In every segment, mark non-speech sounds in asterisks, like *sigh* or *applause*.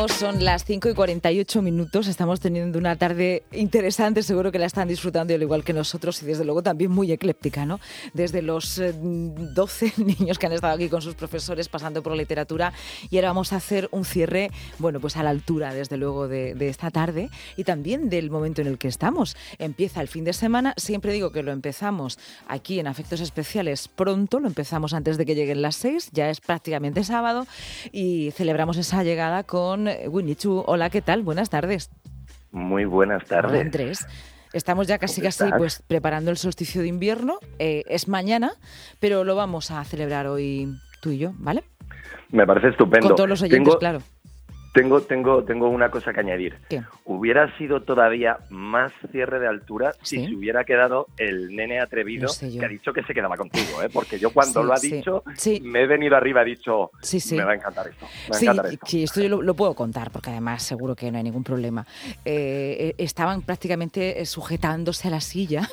seguimos, son las 5 y 48 minutos, estamos teniendo una tarde interesante, seguro que la están disfrutando al igual que nosotros y desde luego también muy ecléptica, ¿no? Desde los 12 eh, *laughs* niños que han estado aquí con sus profesores pasando por literatura y ahora vamos a hacer un cierre, bueno, pues a la altura desde luego de, de esta tarde y también del momento en el que estamos. Empieza el fin de semana, siempre digo que lo empezamos aquí en Afectos Especiales pronto, lo empezamos antes de que lleguen las 6, ya es prácticamente sábado y celebramos esa llegada con Winnie Chu. Hola, ¿qué tal? Buenas tardes. Muy buenas tardes. Hola, Andrés. Estamos ya casi casi pues preparando el solsticio de invierno. Eh, es mañana, pero lo vamos a celebrar hoy tú y yo, ¿vale? Me parece estupendo. Con todos los oyentes, claro. Tengo, tengo, tengo una cosa que añadir. Hubiera sido todavía más cierre de altura si se hubiera quedado el nene atrevido que ha dicho que se quedaba contigo, ¿eh? porque yo cuando lo ha dicho me he venido arriba, he dicho, me va a encantar esto. sí, esto yo lo, puedo contar, porque además seguro que no hay ningún problema. Eh, eh, estaban prácticamente sujetándose a la silla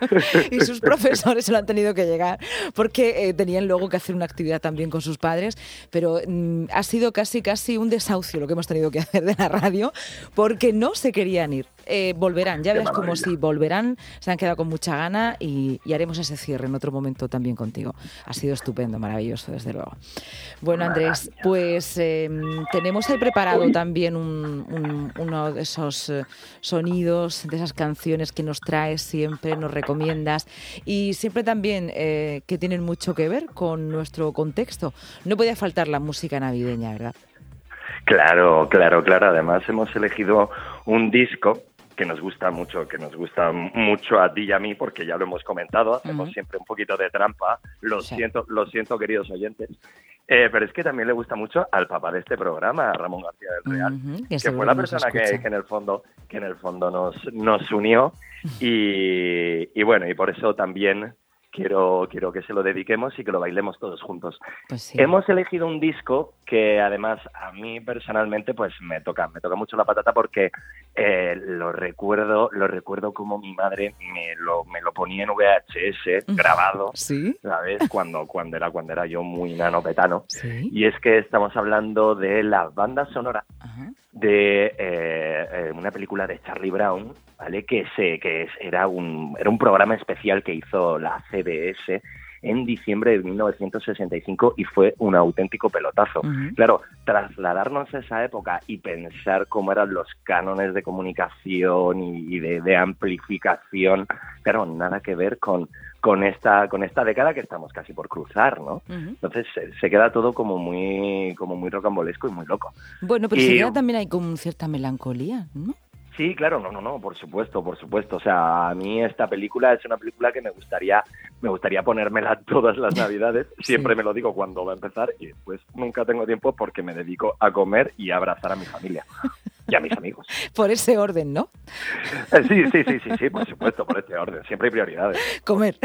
*laughs* y sus profesores se lo han tenido que llegar porque tenían luego que hacer una actividad también con sus padres, pero mm, ha sido casi, casi un desahucio lo que hemos tenido que *laughs* hacer de la radio, porque no se querían ir. Eh, volverán, ya ves como si volverán, se han quedado con mucha gana y, haremos ese cierre en otro momento también contigo. Ha sido estupendo, maravilloso, desde luego. Bueno, Andrés, pues em, tenemos ahí preparado también uno de esos eh, sonidos, de esas canciones que nos traes siempre, nos recomiendas y siempre también eh, que tienen mucho que ver con nuestro contexto. No podía faltar la música navideña, ¿verdad? Claro, claro, claro. Además hemos elegido un disco que nos gusta mucho, que nos gusta mucho a ti y a mí, porque ya lo hemos comentado, hacemos siempre un poquito de trampa, lo siento, lo siento queridos oyentes, eh, pero es que también le gusta mucho al papá de este programa, Ramón García del Real, que, fue la persona que, en el fondo, que en el fondo nos, nos unió. *laughs* Y, y bueno, y por eso también quiero, quiero que se lo dediquemos y que lo bailemos todos juntos. Pues Hemos elegido un disco que además a mí personalmente pues me toca, me toca mucho la patata porque eh, lo recuerdo, lo recuerdo como mi madre me lo, me lo ponía en VHS grabado, ¿Sí? ¿sabes? Cuando, cuando era, cuando era yo muy nanopetano. Y es que estamos hablando de la banda sonora de eh, eh, una película de Charlie Brown, ¿vale? Que, se, que era, un, era un programa especial que hizo la CBS en diciembre de 1965 y fue un auténtico pelotazo. Claro, trasladarnos a esa época y pensar cómo eran los cánones de comunicación y, de, amplificación, claro, nada que ver con, con esta con esta década que estamos casi por cruzar, ¿no? Entonces se, queda todo como muy como muy rocambolesco y muy loco. Bueno, pero y, también hay como cierta melancolía, ¿no? Sí, claro, no, no, no, por supuesto, por supuesto. O sea, a mí esta película es una película que me gustaría, me gustaría ponérmela *laughs* todas las navidades. Siempre me lo digo cuando va a empezar y después nunca tengo tiempo porque me dedico a comer y a abrazar a mi familia y a mis amigos. *laughs* Por ese orden, ¿no? *laughs* Sí, sí, sí, sí, sí, por supuesto, por ese orden. Siempre hay prioridades. Comer.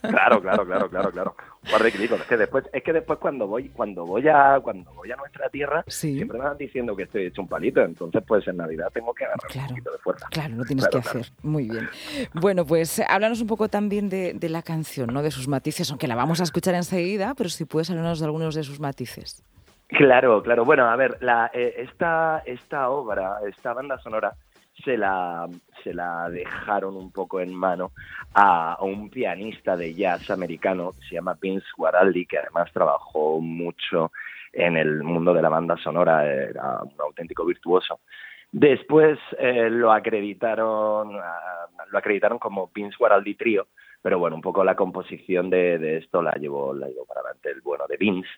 Claro, claro, claro, claro, claro. De equilibrios. Es que después, es que después cuando voy, cuando voy a, cuando voy a nuestra tierra, siempre me van diciendo que estoy hecho un palito. Entonces, pues en Navidad tengo que agarrar un poquito de fuerza. Claro, lo tienes que hacer. Muy bien. Bueno, pues háblanos un poco también de, de la canción, ¿no? De sus matices, aunque la vamos a escuchar enseguida, pero si puedes hablarnos de algunos de sus matices. Claro, claro. Bueno, a ver, la, eh, esta, esta obra, esta banda sonora, se la, se la dejaron un poco en mano a, un pianista de jazz americano que se llama Vince Guaraldi, que además trabajó mucho en el mundo de la banda sonora, era un auténtico virtuoso. Después eh, lo acreditaron lo acreditaron como Vince Guaraldi Trio, pero bueno, un poco la composición de, de esto la llevó, la llevó para adelante el bueno de Vince.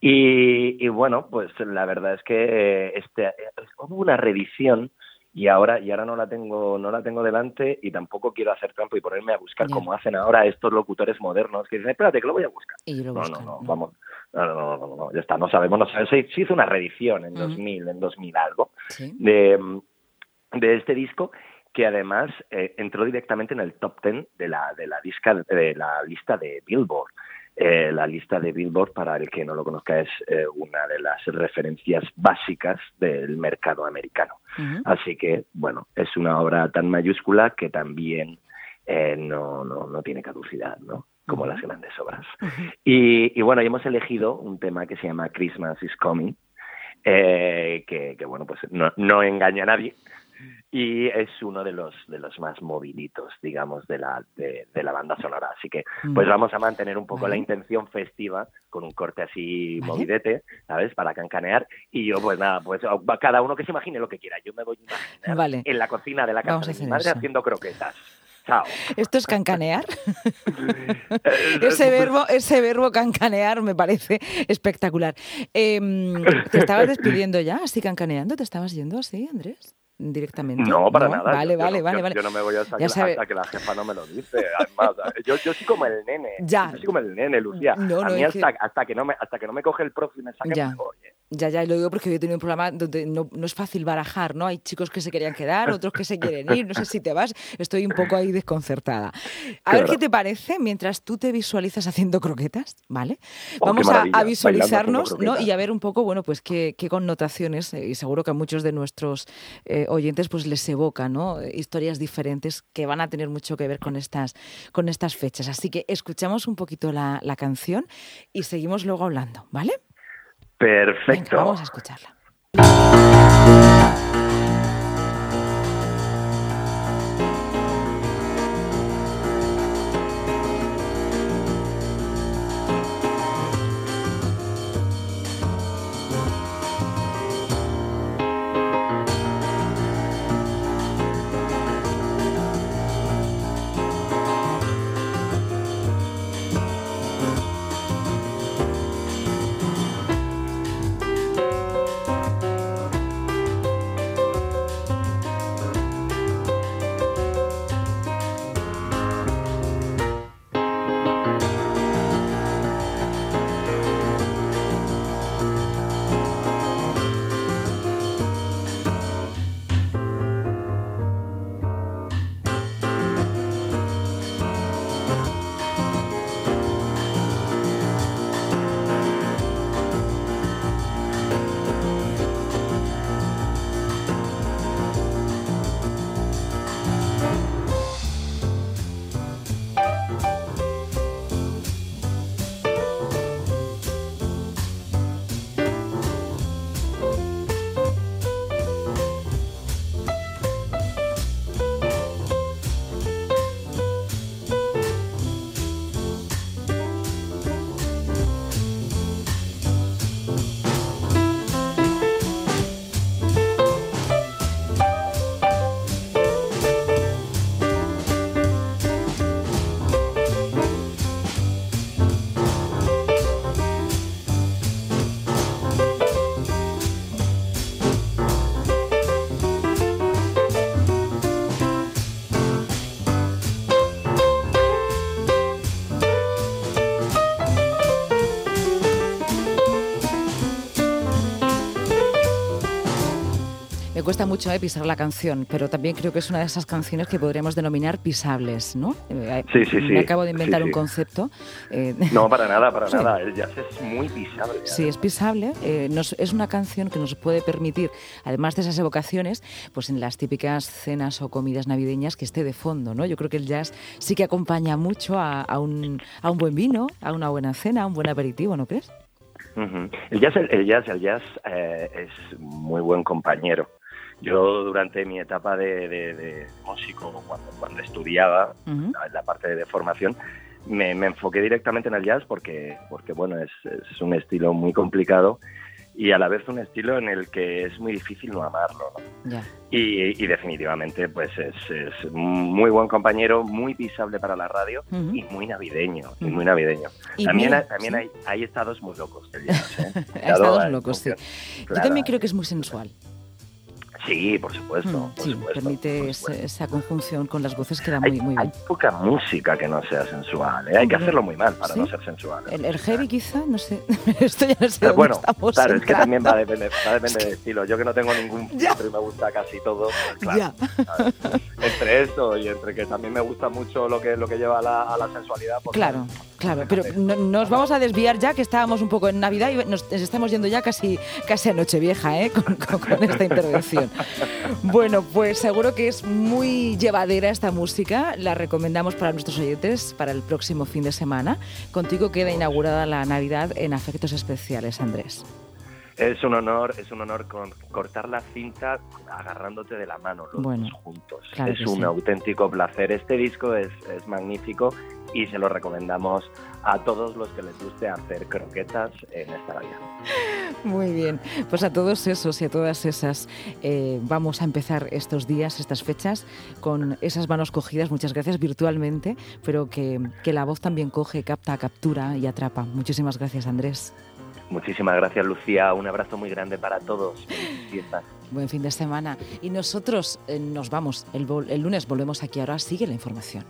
Y, bueno, pues la verdad es que este, hubo una revisión y ahora y ahora no la tengo no la tengo delante y tampoco quiero hacer trampo y ponerme a buscar como hacen ahora estos locutores modernos que dicen espérate que lo voy a buscar no, no no vamos no, no, no, no, ya está no sabemos no sabemos. Se, hizo una reedición en 2000 en 2000 algo de, de este disco que además eh, entró directamente en el top 10 de la de la disca de la lista de Billboard eh, la lista de Billboard, para el que no lo conozca, es eh, una de las referencias básicas del mercado americano. Así que, bueno, es una obra tan mayúscula que también eh, no, no, no, tiene caducidad, ¿no? Como las grandes obras. y, y, bueno, hemos elegido un tema que se llama Christmas is Coming, eh, que, que, bueno, pues no, no engaña a nadie y es uno de los de los más moviditos digamos de la de, de la banda sonora así que pues Mm. vamos a mantener un poco Vale. la intención festiva con un corte así Vale. movidete sabes para cancanear y yo pues nada pues va cada uno que se imagine lo que quiera yo me voy a imaginar Vale. en la cocina de la Vamos casa de mi madre eso. haciendo croquetas chao ¿Esto es cancanear? *laughs* ese, verbo, ese verbo cancanear me parece espectacular. Em, ¿Te estabas despidiendo ya, así cancaneando? ¿Te estabas yendo así, Andrés? Directamente. No, para nada. Vale, Yo- yo vale, no- vale, yo, vale. yo no me voy hasta, que, sabe- hasta que la jefa no me lo dice. Además, yo, yo soy como el nene. Ya. Yo soy como el nene, Lucía. No, a no, mí es que- hasta, hasta, que no me, hasta que no me coge el profe y me saque, Ya. me oye. Ya, ya, lo digo porque yo he tenido un programa donde no, no es fácil barajar, ¿no? Hay chicos que se querían quedar, *laughs* otros que se quieren ir, no sé si te vas, estoy un poco ahí desconcertada. A ver qué te parece mientras tú te visualizas haciendo croquetas, ¿vale? Oh, Vamos a, visualizarnos ¿no? y a ver un poco, bueno, pues qué, qué connotaciones, eh, y seguro que a muchos de nuestros eh, oyentes pues les evoca, ¿no? Historias diferentes que van a tener mucho que ver con estas, con estas fechas. Así que escuchamos un poquito la, la canción y seguimos luego hablando, ¿vale? Perfecto. Venga, vamos a escucharla. Cuesta mucho eh, pisar la canción, pero también creo que es una de esas canciones que podríamos denominar pisables, ¿no? Eh, Sí, sí, Me sí. acabo de inventar Sí, un sí. concepto. eh, No, para nada, para *laughs* Sí. nada. El jazz es muy pisable. Sí, es pisable. eh, nos- es una canción que nos puede permitir, además de esas evocaciones, pues en las típicas cenas o comidas navideñas que esté de fondo, ¿no? Yo creo que el jazz sí que acompaña mucho a, a un, a un buen vino, a una buena cena, a un buen aperitivo, ¿no crees? Ujú. El jazz, el, el jazz, el jazz eh, es muy buen compañero. Yo durante mi etapa de, de- de músico, cuando, cuando estudiaba la, la parte de formación, me, me enfoqué directamente en el jazz porque, porque bueno, es, es un estilo muy complicado y a la vez un estilo en el que es muy difícil no amarlo. Y, y definitivamente pues es, es muy buen compañero, muy pisable para la radio y muy navideño, y muy navideño. Y también hay, también sí. hay, hay estados muy locos del *laughs* jazz. ¿eh? Estados locos, sí. Yo también creo que es muy sensual. Sí, por supuesto. Mm, por sí, supuesto, permite por supuesto. esa conjunción con las voces queda Hay, muy, muy hay bien. poca música que no sea sensual. ¿eh? Hay que hacerlo muy mal para ¿sí? no ser sensual. ¿eh? El, el heavy quizá, no sé. *laughs* Esto ya no sé Pero dónde bueno, estamos claro, es que también va a depender, va a depender del estilo. Yo que no tengo ningún *laughs* filtro y me gusta casi todo, pues claro, Ya. entre eso y entre que también me gusta mucho lo que lo que lleva a la, a la sensualidad. pues Claro, claro, pero no- nos vamos a desviar ya que estábamos un poco en Navidad y nos estamos yendo ya casi, casi a Nochevieja ¿eh? *laughs* con, con- con esta intervención. Bueno, pues seguro que es muy llevadera esta música, la recomendamos para nuestros oyentes para el próximo fin de semana. Contigo queda inaugurada la Navidad en afectos especiales, Andrés. Es un honor, es un honor con, cortar la cinta agarrándote de la mano los dos juntos. es un auténtico placer. Este disco es, es magnífico y se lo recomendamos a todos los que les guste hacer croquetas en esta vida. Muy bien, pues a todos esos y a todas esas eh, vamos a empezar estos días, estas fechas, con esas manos cogidas, muchas gracias virtualmente, pero que, que la voz también coge, capta, captura y atrapa. Muchísimas gracias, Andrés. Muchísimas gracias, Lucía. Un abrazo muy grande para todos. Buen fin de semana. Y nosotros eh, nos vamos. El, el lunes volvemos aquí. Ahora sigue la información.